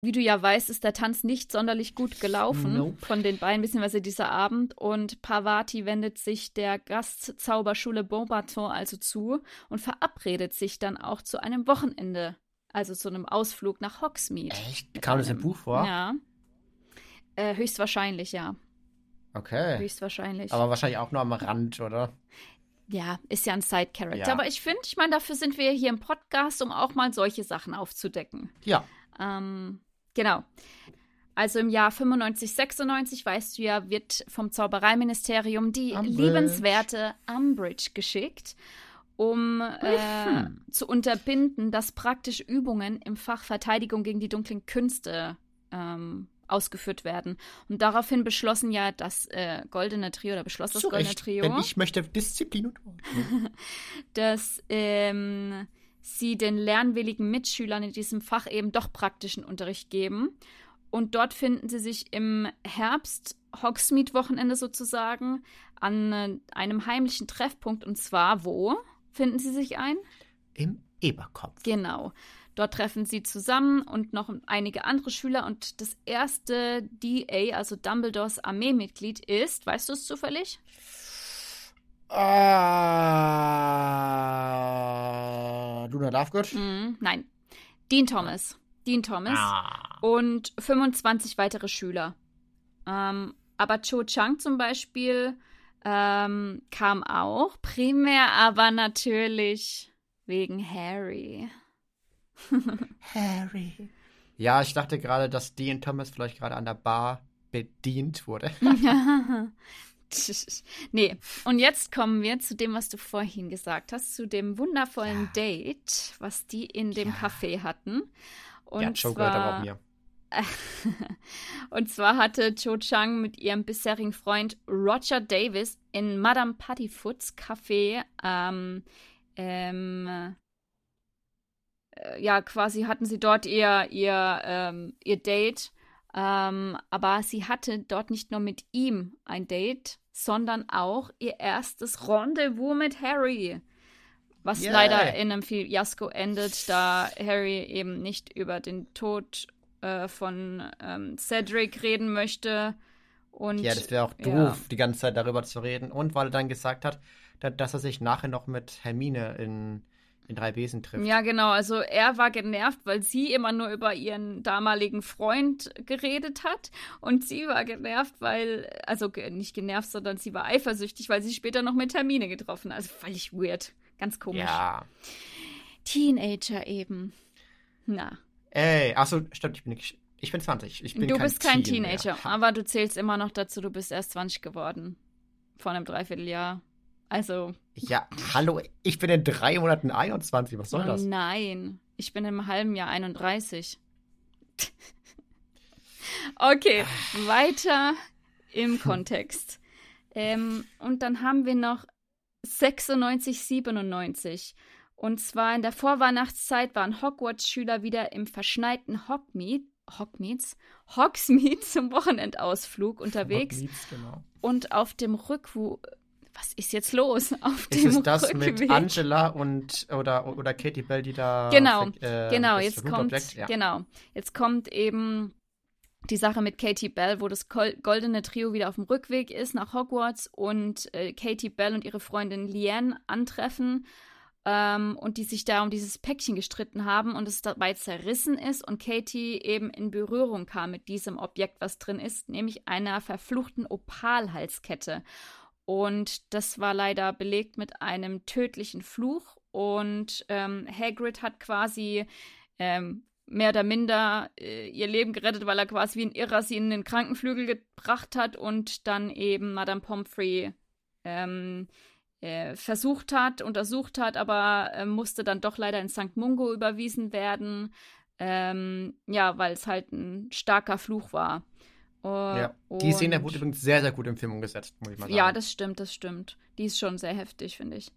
Wie du ja weißt, ist der Tanz nicht sonderlich gut gelaufen nope. von den beiden, beziehungsweise dieser Abend. Und Parvati wendet sich der Gastzauberschule Beaubaton also zu und verabredet sich dann auch zu einem Wochenende, also zu einem Ausflug nach Hogsmeade. Echt? Kam das im Buch vor? Ja. Äh, höchstwahrscheinlich, ja. Okay. Höchstwahrscheinlich. Aber wahrscheinlich auch nur am Rand, oder? Ja, ist ja ein Side-Character. Ja. Aber ich finde, ich meine, dafür sind wir hier im Podcast, um auch mal solche Sachen aufzudecken. Ja. Ähm, genau. Also im Jahr 95, 96, weißt du ja, wird vom Zaubereiministerium die Umbridge. liebenswerte Umbridge geschickt, um äh, mhm. zu unterbinden, dass praktisch Übungen im Fach Verteidigung gegen die dunklen Künste ähm, ausgeführt werden. Und daraufhin beschlossen ja das äh, Goldene Trio, oder beschloss das Goldene Recht, Trio. Denn ich möchte Disziplin und dass ähm, sie den lernwilligen Mitschülern in diesem Fach eben doch praktischen Unterricht geben. Und dort finden sie sich im Herbst, Hogsmeade-Wochenende sozusagen, an äh, einem heimlichen Treffpunkt. Und zwar wo finden sie sich ein? Im Eberkopf. Genau. Dort treffen sie zusammen und noch einige andere Schüler. Und das erste DA, also Dumbledores Armeemitglied, ist, weißt du es zufällig? Uh, Luna Lovegood? Mm, nein. Dean Thomas. Dean Thomas. Ah. Und 25 weitere Schüler. Ähm, aber Cho Chang zum Beispiel ähm, kam auch. Primär aber natürlich wegen Harry. Harry. Ja, ich dachte gerade, dass Dean Thomas vielleicht gerade an der Bar bedient wurde. nee, und jetzt kommen wir zu dem, was du vorhin gesagt hast, zu dem wundervollen ja. Date, was die in dem ja. Café hatten. Und ja, Joe zwar, gehört aber auch mir. und zwar hatte Cho Chang mit ihrem bisherigen Freund Roger Davis in Madame Puttyfoots Café ähm, ähm, äh, ja, quasi hatten sie dort ihr, ihr, ähm, ihr Date ähm, aber sie hatte dort nicht nur mit ihm ein Date, sondern auch ihr erstes Rendezvous mit Harry. Was yeah. leider in einem Fiasko endet, da Harry eben nicht über den Tod äh, von ähm, Cedric reden möchte. Und, ja, das wäre auch doof, ja. die ganze Zeit darüber zu reden. Und weil er dann gesagt hat, dass er sich nachher noch mit Hermine in in drei Wesen trifft. Ja, genau. Also er war genervt, weil sie immer nur über ihren damaligen Freund geredet hat. Und sie war genervt, weil, also nicht genervt, sondern sie war eifersüchtig, weil sie später noch mit Termine getroffen hat. Also völlig weird. Ganz komisch. Ja. Teenager eben. Na. Ey, achso, stimmt, ich bin nicht. Ich bin 20. Ich bin du kein bist kein Teen Teenager, mehr. aber du zählst immer noch dazu, du bist erst 20 geworden. Vor einem Dreivierteljahr. Also. Ja, hallo, ich bin in drei Monaten 21. Was soll oh, das? Nein, ich bin im halben Jahr 31. okay, weiter im Kontext. Ähm, und dann haben wir noch 96, 97. Und zwar in der Vorweihnachtszeit waren Hogwarts-Schüler wieder im verschneiten Hogsmeade, Hogsmeades, Hogsmeade zum Wochenendausflug unterwegs. Hogsmeades, genau. Und auf dem Rückwu was ist jetzt los auf ist dem Ist es das Rückweg? mit Angela und oder, oder Katie Bell, die da Genau, äh, genau, jetzt kommt ja. genau. Jetzt kommt eben die Sache mit Katie Bell, wo das goldene Trio wieder auf dem Rückweg ist nach Hogwarts und äh, Katie Bell und ihre Freundin Liane antreffen ähm, und die sich da um dieses Päckchen gestritten haben und es dabei zerrissen ist und Katie eben in Berührung kam mit diesem Objekt, was drin ist, nämlich einer verfluchten Opalhalskette. Und das war leider belegt mit einem tödlichen Fluch. Und ähm, Hagrid hat quasi ähm, mehr oder minder äh, ihr Leben gerettet, weil er quasi wie ein Irrer sie in den Krankenflügel gebracht hat und dann eben Madame Pomfrey ähm, äh, versucht hat, untersucht hat, aber äh, musste dann doch leider in St. Mungo überwiesen werden. Ähm, ja, weil es halt ein starker Fluch war. Uh, ja. Die Szene wurde übrigens sehr, sehr gut im Film umgesetzt, muss ich mal sagen. Ja, das stimmt, das stimmt. Die ist schon sehr heftig, finde ich.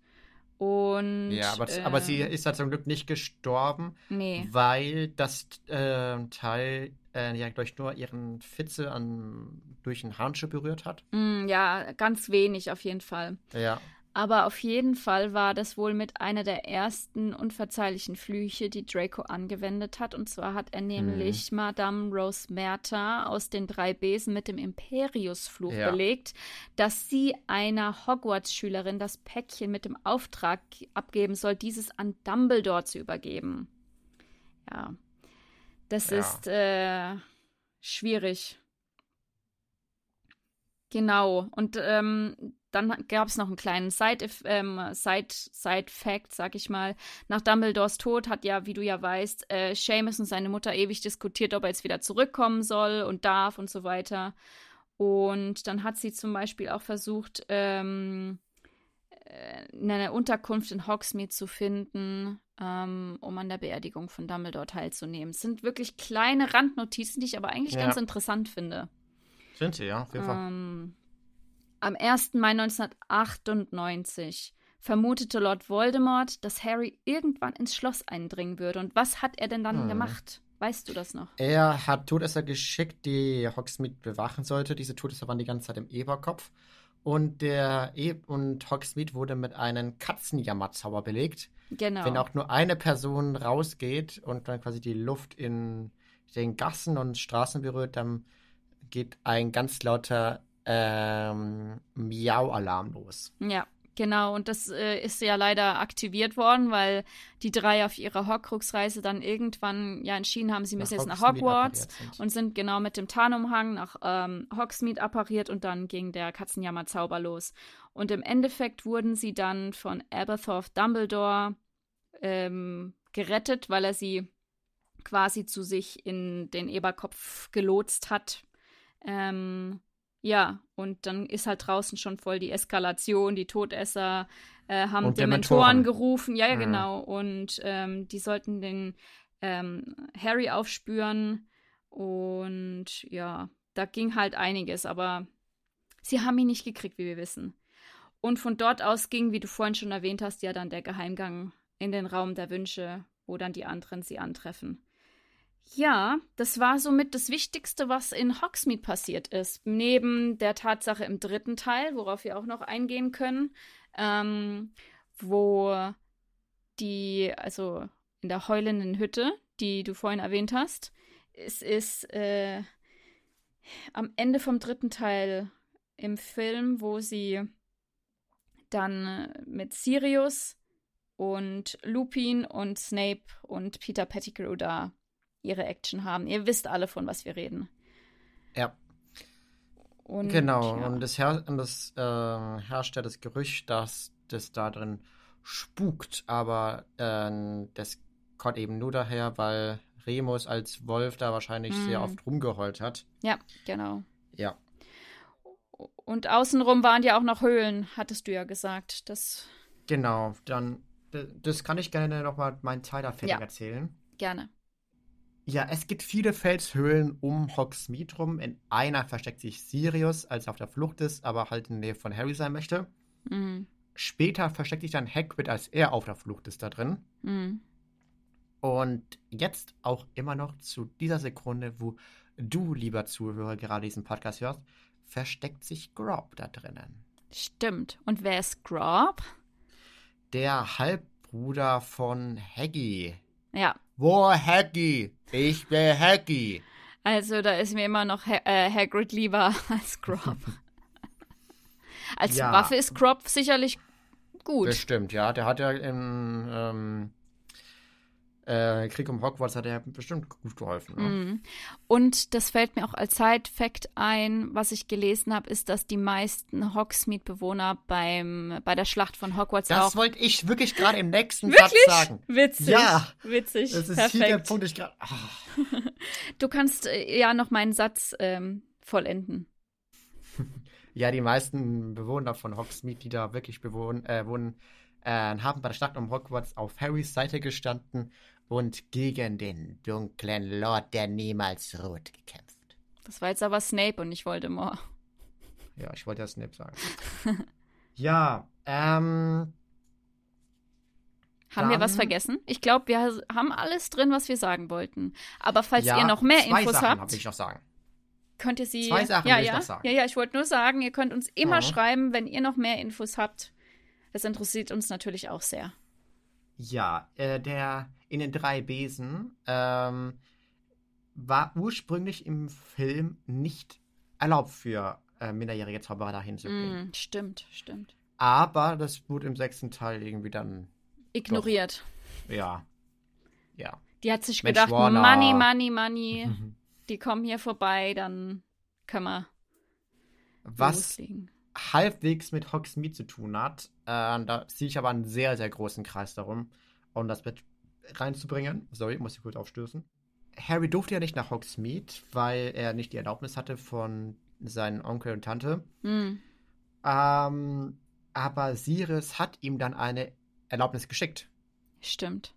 Und. Ja, aber, äh, aber sie ist da zum Glück nicht gestorben, nee. weil das äh, Teil äh, ja durch nur ihren Fitze an, durch einen Handschuh berührt hat. Mm, ja, ganz wenig auf jeden Fall. Ja. Aber auf jeden Fall war das wohl mit einer der ersten unverzeihlichen Flüche, die Draco angewendet hat. Und zwar hat er nämlich hm. Madame Rose Merta aus den drei Besen mit dem Imperius-Fluch ja. belegt, dass sie einer Hogwarts-Schülerin das Päckchen mit dem Auftrag abgeben soll, dieses an Dumbledore zu übergeben. Ja, das ja. ist äh, schwierig. Genau. Und ähm, dann gab es noch einen kleinen Side, ähm, Side, Side Fact, sag ich mal. Nach Dumbledores Tod hat ja, wie du ja weißt, äh, Seamus und seine Mutter ewig diskutiert, ob er jetzt wieder zurückkommen soll und darf und so weiter. Und dann hat sie zum Beispiel auch versucht, ähm, äh, eine Unterkunft in Hogsmeade zu finden, ähm, um an der Beerdigung von Dumbledore teilzunehmen. Es sind wirklich kleine Randnotizen, die ich aber eigentlich ja. ganz interessant finde. Sind sie, ja, auf jeden Fall. Ähm, am 1. Mai 1998 vermutete Lord Voldemort, dass Harry irgendwann ins Schloss eindringen würde. Und was hat er denn dann hm. gemacht? Weißt du das noch? Er hat Todesser geschickt, die Hogsmeade bewachen sollte. Diese Todesser waren die ganze Zeit im Eberkopf. Und der e und Hogsmeade wurde mit einem Katzenjammerzauber belegt. Genau. Wenn auch nur eine Person rausgeht und dann quasi die Luft in den Gassen und Straßen berührt, dann geht ein ganz lauter ähm, Miau-Alarm los. Ja, genau. Und das äh, ist ja leider aktiviert worden, weil die drei auf ihrer Horcrux-Reise dann irgendwann ja entschieden haben, sie müssen nach jetzt nach Hogwarts sind. und sind genau mit dem Tarnumhang nach ähm, Hogsmeade appariert und dann ging der Katzenjammer-Zauber los. Und im Endeffekt wurden sie dann von Aberforth Dumbledore ähm, gerettet, weil er sie quasi zu sich in den Eberkopf gelotst hat. Ähm, ja, und dann ist halt draußen schon voll die Eskalation, die Todesser äh, haben und Dementoren gerufen, ja, ja, genau. Und ähm, die sollten den ähm, Harry aufspüren. Und ja, da ging halt einiges, aber sie haben ihn nicht gekriegt, wie wir wissen. Und von dort aus ging, wie du vorhin schon erwähnt hast, ja dann der Geheimgang in den Raum der Wünsche, wo dann die anderen sie antreffen. Ja, das war somit das Wichtigste, was in Hogsmeade passiert ist. Neben der Tatsache im dritten Teil, worauf wir auch noch eingehen können, ähm, wo die, also in der heulenden Hütte, die du vorhin erwähnt hast, es ist äh, am Ende vom dritten Teil im Film, wo sie dann mit Sirius und Lupin und Snape und Peter Pettigrew da ihre Action haben. Ihr wisst alle, von was wir reden. Ja. Und, genau, ja. und es, her es äh, herrscht ja das Gerücht, dass das da drin spukt, aber äh, das kommt eben nur daher, weil Remus als Wolf da wahrscheinlich hm. sehr oft rumgeheult hat. Ja, genau. Ja. Und außenrum waren ja auch noch Höhlen, hattest du ja gesagt. Das genau, dann das kann ich gerne nochmal meinen Teil da fertig ja, erzählen. Gerne. Ja, es gibt viele Felshöhlen um Hogsmeade rum. In einer versteckt sich Sirius, als er auf der Flucht ist, aber halt in der Nähe von Harry sein möchte. Mhm. Später versteckt sich dann Hagrid, als er auf der Flucht ist, da drin. Mhm. Und jetzt auch immer noch zu dieser Sekunde, wo du, lieber Zuhörer, gerade diesen Podcast hörst, versteckt sich Grob da drinnen. Stimmt. Und wer ist Grob? Der Halbbruder von Haggy. Ja, wo Haggy? Ich bin Haggy. Also da ist mir immer noch ha äh, Hagrid lieber als Grob. als ja. Waffe ist Grob sicherlich gut. Bestimmt, ja. Der hat ja im ähm, äh, Krieg um Hogwarts hat er bestimmt gut geholfen. Ne? Mm. Und das fällt mir auch als Side-Fact ein, was ich gelesen habe, ist, dass die meisten Hogsmeade-Bewohner beim bei der Schlacht von Hogwarts das auch. Das wollte ich wirklich gerade im nächsten wirklich? Satz sagen. Witzig. Ja. Witzig. Das ist Perfekt. hier der Punkt, ich gerade. Du kannst äh, ja noch meinen Satz ähm, vollenden. ja, die meisten Bewohner von Hogsmeade, die da wirklich bewohnen, äh, wohnen, äh, haben bei der Schlacht um Hogwarts auf Harrys Seite gestanden und gegen den dunklen Lord der niemals ruht gekämpft. Das war jetzt aber Snape und nicht Voldemort. Ja, ich wollte ja Snape sagen. ja, ähm. Haben wir was vergessen? Ich glaube, wir haben alles drin, was wir sagen wollten. Aber falls ja, ihr noch mehr zwei Infos Sachen habt, ich noch sagen. könnt ihr sie. Zwei Sachen ja, will ja, ich noch sagen. Ja, ja, ich wollte nur sagen, ihr könnt uns immer mhm. schreiben, wenn ihr noch mehr Infos habt. Das interessiert uns natürlich auch sehr. Ja, äh, der in den drei Besen ähm, war ursprünglich im Film nicht erlaubt für äh, minderjährige Zauberer dahin zu gehen. Mm, stimmt, stimmt. Aber das wurde im sechsten Teil irgendwie dann ignoriert. Doch, ja. Ja. Die hat sich Mensch, gedacht, Warner. Money, Money, Money. die kommen hier vorbei, dann können wir Was loslegen. halbwegs mit Hogsmeade zu tun hat, äh, da sehe ich aber einen sehr, sehr großen Kreis darum, um das mit reinzubringen. Sorry, muss ich kurz aufstößen. Harry durfte ja nicht nach Hogsmeade, weil er nicht die Erlaubnis hatte von seinen Onkel und Tante. Mhm. Ähm, aber Sirius hat ihm dann eine Erlaubnis geschickt. Stimmt.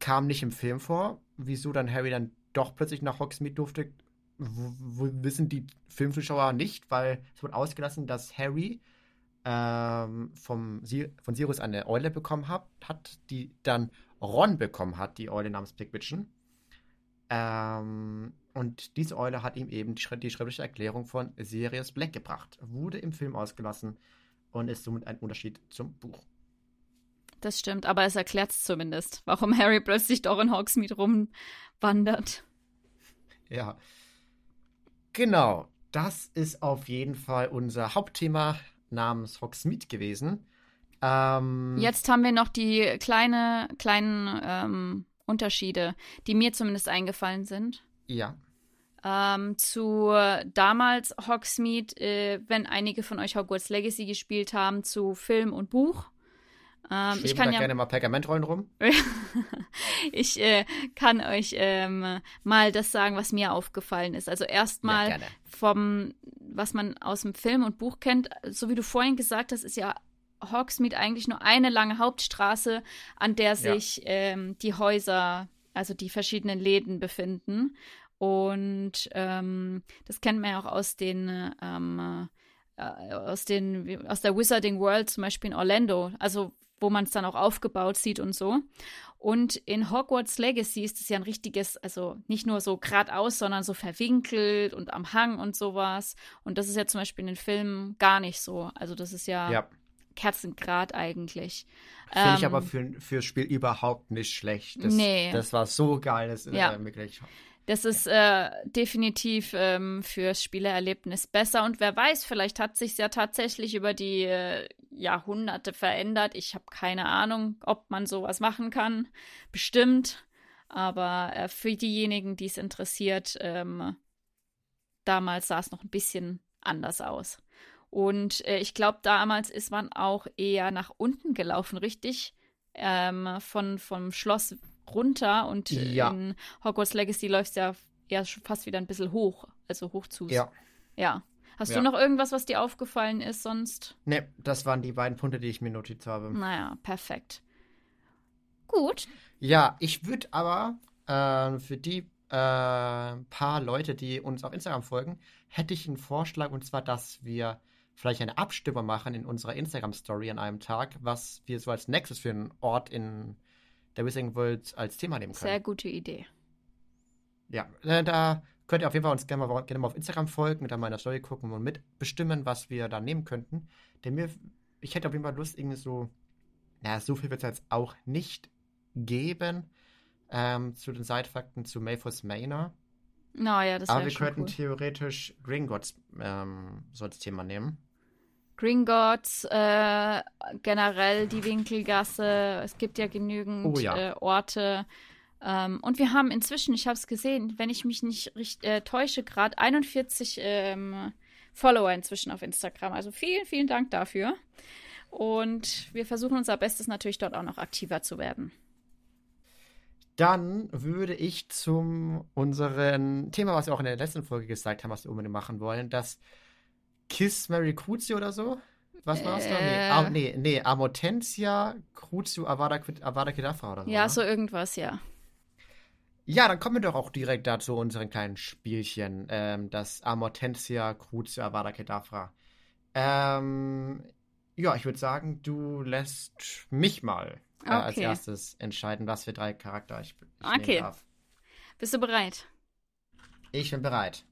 Kam nicht im Film vor. Wieso dann Harry dann doch plötzlich nach Hogsmeade durfte, wissen die Filmzuschauer nicht, weil es wurde ausgelassen, dass Harry ähm, vom, von Sirius eine Eule bekommen hat, hat, die dann Ron bekommen hat, die Eule namens Pickwitchen. Ähm, und diese Eule hat ihm eben die, die schriftliche Erklärung von Sirius Black gebracht. Wurde im Film ausgelassen und ist somit ein Unterschied zum Buch. Das stimmt, aber es erklärt es zumindest, warum Harry plötzlich doch in Hogsmeade rumwandert. Ja. Genau. Das ist auf jeden Fall unser Hauptthema namens Hogsmeade gewesen. Ähm, Jetzt haben wir noch die kleine, kleinen ähm, Unterschiede, die mir zumindest eingefallen sind. Ja. Ähm, zu damals Hogsmeade, äh, wenn einige von euch Hogwarts Legacy gespielt haben, zu Film und Buch. Ähm, ich kann da ja gerne mal Pergamentrollen rum. ich äh, kann euch ähm, mal das sagen, was mir aufgefallen ist. Also erstmal ja, vom, was man aus dem Film und Buch kennt, so wie du vorhin gesagt hast, ist ja Hogsmeade eigentlich nur eine lange Hauptstraße, an der sich ja. ähm, die Häuser, also die verschiedenen Läden befinden. Und ähm, das kennt man ja auch aus den, ähm, äh, aus den, aus der Wizarding World, zum Beispiel in Orlando, also wo man es dann auch aufgebaut sieht und so. Und in Hogwarts Legacy ist es ja ein richtiges, also nicht nur so geradeaus, sondern so verwinkelt und am Hang und sowas. Und das ist ja zum Beispiel in den Filmen gar nicht so. Also das ist ja, ja. Kerzengrad eigentlich. Finde ähm, ich aber für, fürs Spiel überhaupt nicht schlecht. Das, nee. Das war so geil. Das, äh, ja. Wirklich. Das ist äh, definitiv ähm, fürs Spielerlebnis besser. Und wer weiß, vielleicht hat sich ja tatsächlich über die äh, Jahrhunderte verändert. Ich habe keine Ahnung, ob man sowas machen kann. Bestimmt. Aber äh, für diejenigen, die es interessiert, ähm, damals sah es noch ein bisschen anders aus. Und äh, ich glaube, damals ist man auch eher nach unten gelaufen, richtig? Ähm, von, vom Schloss runter und ja. in Hogwarts Legacy läuft es ja eher fast wieder ein bisschen hoch, also hoch zu. Ja. Ja. Hast ja. du noch irgendwas, was dir aufgefallen ist sonst? Ne, das waren die beiden Punkte, die ich mir notiert habe. Naja, perfekt. Gut. Ja, ich würde aber äh, für die äh, paar Leute, die uns auf Instagram folgen, hätte ich einen Vorschlag und zwar, dass wir vielleicht eine Abstimmung machen in unserer Instagram-Story an einem Tag, was wir so als nächstes für einen Ort in der Wizarding World als Thema nehmen können. Sehr gute Idee. Ja, äh, da könnt ihr auf jeden Fall uns gerne mal, gerne mal auf Instagram folgen, da mal in der Story gucken und mitbestimmen, was wir da nehmen könnten. Denn mir, ich hätte auf jeden Fall Lust, irgendwie so, naja, so viel wird es jetzt auch nicht geben ähm, zu den Seitfakten zu Mayfors Manor. Naja, das Aber wir könnten cool. theoretisch Gringotts ähm, so als Thema nehmen. Gringotts, äh, generell die Winkelgasse. Es gibt ja genügend oh, ja. Äh, Orte. Ähm, und wir haben inzwischen, ich habe es gesehen, wenn ich mich nicht richtig, äh, täusche, gerade 41 ähm, Follower inzwischen auf Instagram. Also vielen, vielen Dank dafür. Und wir versuchen unser Bestes natürlich dort auch noch aktiver zu werden. Dann würde ich zum unseren Thema, was wir auch in der letzten Folge gesagt haben, was wir unbedingt machen wollen, das Kiss Mary Crucio oder so? Was war es äh, da? Nee, Ar nee, nee, Amortensia Crucio Avada, Avada Kedavra oder so. Ja, oder? so irgendwas, ja. Ja, dann kommen wir doch auch direkt dazu unseren kleinen Spielchen. Ähm, das Amortensia Crucio Avada Kedavra. Ähm, ja, ich würde sagen, du lässt mich mal äh, okay. als erstes entscheiden, was für drei Charakter ich, ich okay. nehmen darf. Bist du bereit? Ich bin bereit.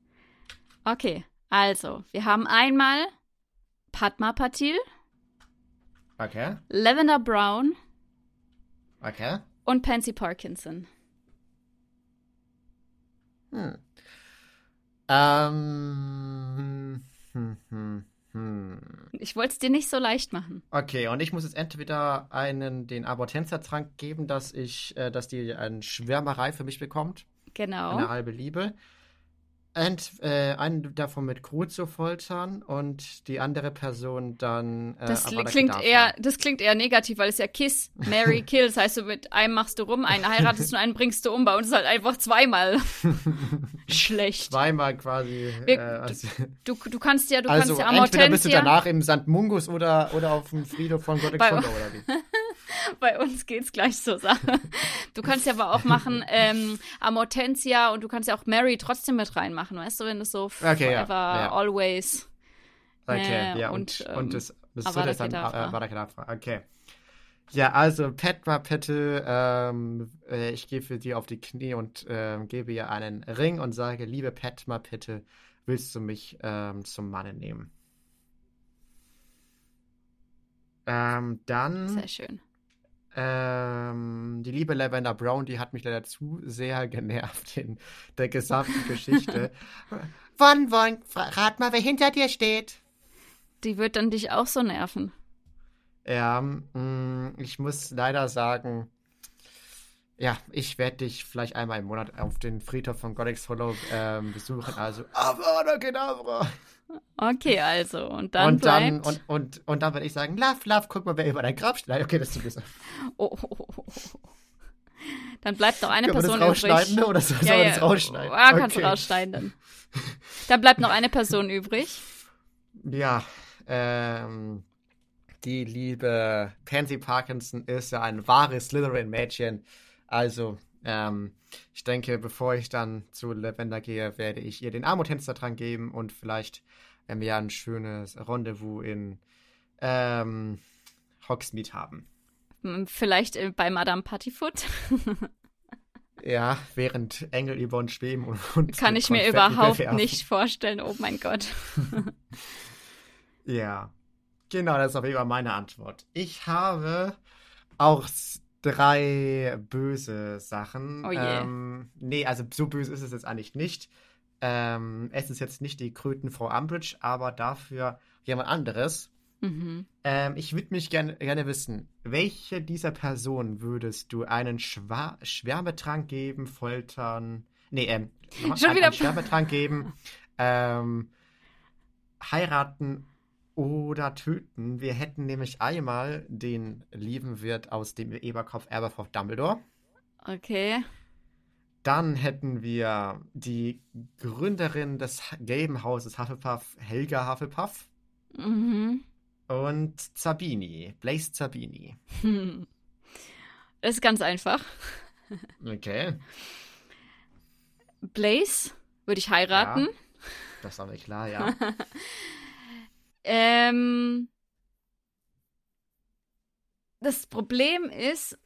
Okay, also, wir haben einmal Padma Patil. Okay. Lavender Brown. Okay. Und Pansy Parkinson. Hm. Ähm. Hm, hm, hm. Ich wollte es dir nicht so leicht machen. Okay, und ich muss jetzt entweder einen den Abortenza-Trank geben, dass ich, äh, dass die eine Schwärmerei für mich bekommt. Genau. Eine halbe Liebe. Ent, äh, einen davon mit Cruzo foltern und die andere Person dann. Äh, das klingt eher, das klingt eher negativ, weil es ja Kiss, Mary, Kill. Das heißt, du mit einem machst du rum, einen heiratest und einen bringst du um. Bei uns ist halt einfach zweimal schlecht. Zweimal quasi. Wir, äh, also, du, du kannst ja, du also kannst ja Amortensia. Entweder bist du danach im St. Mungus oder, oder auf dem Friedhof von Gothic oder wie? Bei uns geht's gleich zur Sache. Du kannst ja aber auch machen ähm, Amortensia und du kannst ja auch Mary trotzdem mit reinmachen, weißt du, wenn es so okay, forever, ja, ja. always. Okay, äh, ja, und, und, ähm, und das, das Avada dann äh, Kedavra. Okay. Ja, also Petra Pette, ähm, äh, ich gehe für dir auf die Knie und ähm, gebe ihr einen Ring und sage, liebe Petma Pette, willst du mich ähm, zum Manne nehmen? Ähm, dann. Sehr schön. Ähm, die liebe Lavender Brown, die hat mich leider zu sehr genervt in der gesamten Geschichte. Wann, wann, rat mal, wer hinter dir steht. Die wird dann dich auch so nerven. Ja, mh, mm, ich muss leider sagen, ja, ich werde dich vielleicht einmal im Monat auf den Friedhof von Goddex Hollow ähm, besuchen. Also, Avada Kedavra. Okay, also. Und dann und bleibt... Dann, und, und, und dann würde ich sagen, Love, Love, guck mal, wer über dein Grab steht. Okay, das ist zu oh, oh, oh, oh, Dann bleibt noch eine Können Person wir das rausschneiden, übrig. Oder soll ja, ja. das rausschneiden? Ja, kannst okay. du rausschneiden dann. Dann bleibt noch eine Person übrig. Ja, ähm, die liebe Pansy Parkinson ist ja ein wahres Slytherin-Mädchen. Also, ähm, ich denke, bevor ich dann zu Lavender gehe, werde ich ihr den Armutänzer dran geben und vielleicht werden wir ja ein schönes Rendezvous in ähm, Hogsmeade haben. Hm, vielleicht äh, bei Madame Pattyfoot. ja, während Engel über uns schweben und, und Kann ich mir überhaupt nicht vorstellen. Oh mein Gott. ja, genau, das ist auf jeden Fall meine Antwort. Ich habe auch drei böse Sachen. Oh je. Ähm, nee, also so böse ist es jetzt eigentlich nicht. Ähm, es ist jetzt nicht die Krötenfrau Umbridge, aber dafür jemand anderes. Mhm. Ähm, ich würde mich gerne, gerne wissen, welche dieser Personen würdest du einen Schwa Schwärmetrank geben, foltern, nee, ähm, Schon wieder einen Schwärmetrank geben, ähm, heiraten oder töten. Wir hätten nämlich einmal den lieben Wirt aus dem Eberkopf Aberforth Dumbledore. Okay. Dann hätten wir die Gründerin des gelben Hauses Hufflepuff, Helga Hufflepuff. Mhm. Und Zabini, Blaze Zabini. Hm. Das ist ganz einfach. Okay. Blaze würde ich heiraten. Ja, das war mir klar, ja. Ähm, das Problem ist,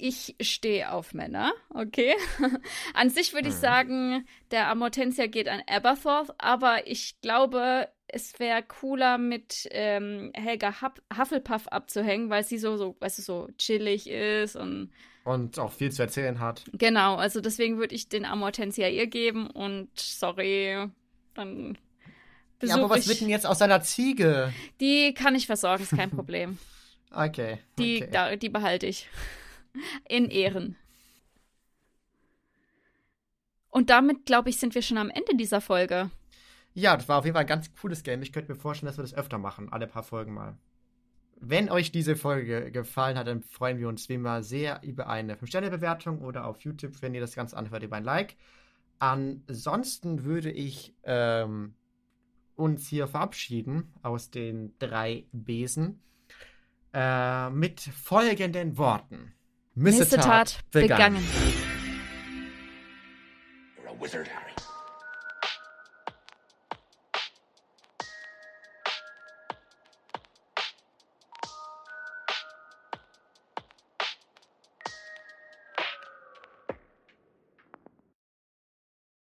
ich stehe auf Männer, okay? An sich würde ich mhm. sagen, der Amortensia geht an Aberforth, aber ich glaube, es wäre cooler mit ähm, Helga Hufflepuff abzuhängen, weil sie so, so, weißt du, so chillig ist und und auch viel zu erzählen hat. Genau, also deswegen würde ich den Amortensia ihr geben und sorry, dann ja, aber was wird denn jetzt aus seiner Ziege? Die kann ich versorgen, ist kein Problem. okay. Die, okay. Da, die behalte ich. In Ehren. Und damit, glaube ich, sind wir schon am Ende dieser Folge. Ja, das war auf jeden Fall ein ganz cooles Game. Ich könnte mir vorstellen, dass wir das öfter machen, alle paar Folgen mal. Wenn euch diese Folge gefallen hat, dann freuen wir uns wie immer sehr über eine 5-Sterne-Bewertung oder auf YouTube, wenn ihr das Ganze anhört, über ein Like. Ansonsten würde ich ähm, uns hier verabschieden aus den drei Besen äh, mit folgenden Worten. Missetat, Missetat begangen. begangen.